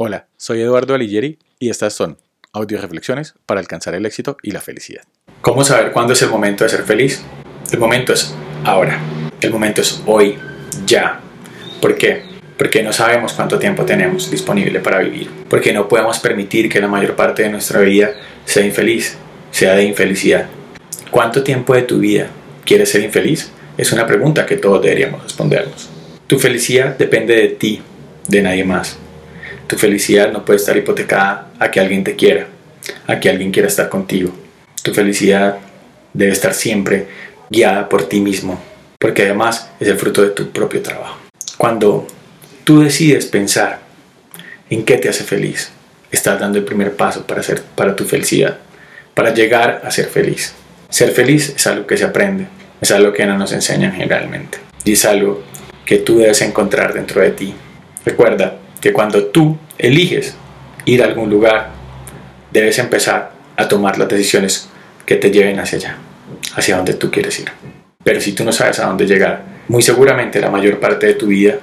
Hola, soy Eduardo Alighieri y estas son audio reflexiones para alcanzar el éxito y la felicidad. ¿Cómo saber cuándo es el momento de ser feliz? El momento es ahora. El momento es hoy, ya. ¿Por qué? Porque no sabemos cuánto tiempo tenemos disponible para vivir. Porque no podemos permitir que la mayor parte de nuestra vida sea infeliz, sea de infelicidad. ¿Cuánto tiempo de tu vida quieres ser infeliz? Es una pregunta que todos deberíamos respondernos. Tu felicidad depende de ti, de nadie más. Tu felicidad no puede estar hipotecada a que alguien te quiera, a que alguien quiera estar contigo. Tu felicidad debe estar siempre guiada por ti mismo, porque además es el fruto de tu propio trabajo. Cuando tú decides pensar en qué te hace feliz, estás dando el primer paso para, ser, para tu felicidad, para llegar a ser feliz. Ser feliz es algo que se aprende, es algo que no nos enseñan generalmente y es algo que tú debes encontrar dentro de ti. Recuerda, que cuando tú eliges ir a algún lugar, debes empezar a tomar las decisiones que te lleven hacia allá, hacia donde tú quieres ir. Pero si tú no sabes a dónde llegar, muy seguramente la mayor parte de tu vida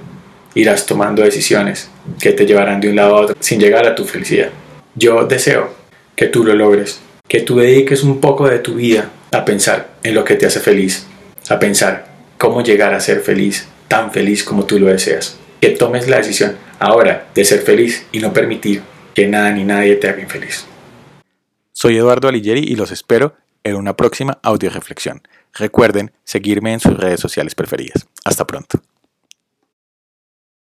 irás tomando decisiones que te llevarán de un lado a otro sin llegar a tu felicidad. Yo deseo que tú lo logres, que tú dediques un poco de tu vida a pensar en lo que te hace feliz, a pensar cómo llegar a ser feliz, tan feliz como tú lo deseas. Que tomes la decisión ahora de ser feliz y no permitir que nada ni nadie te haga infeliz. Soy Eduardo Alighieri y los espero en una próxima audio reflexión. Recuerden seguirme en sus redes sociales preferidas. Hasta pronto.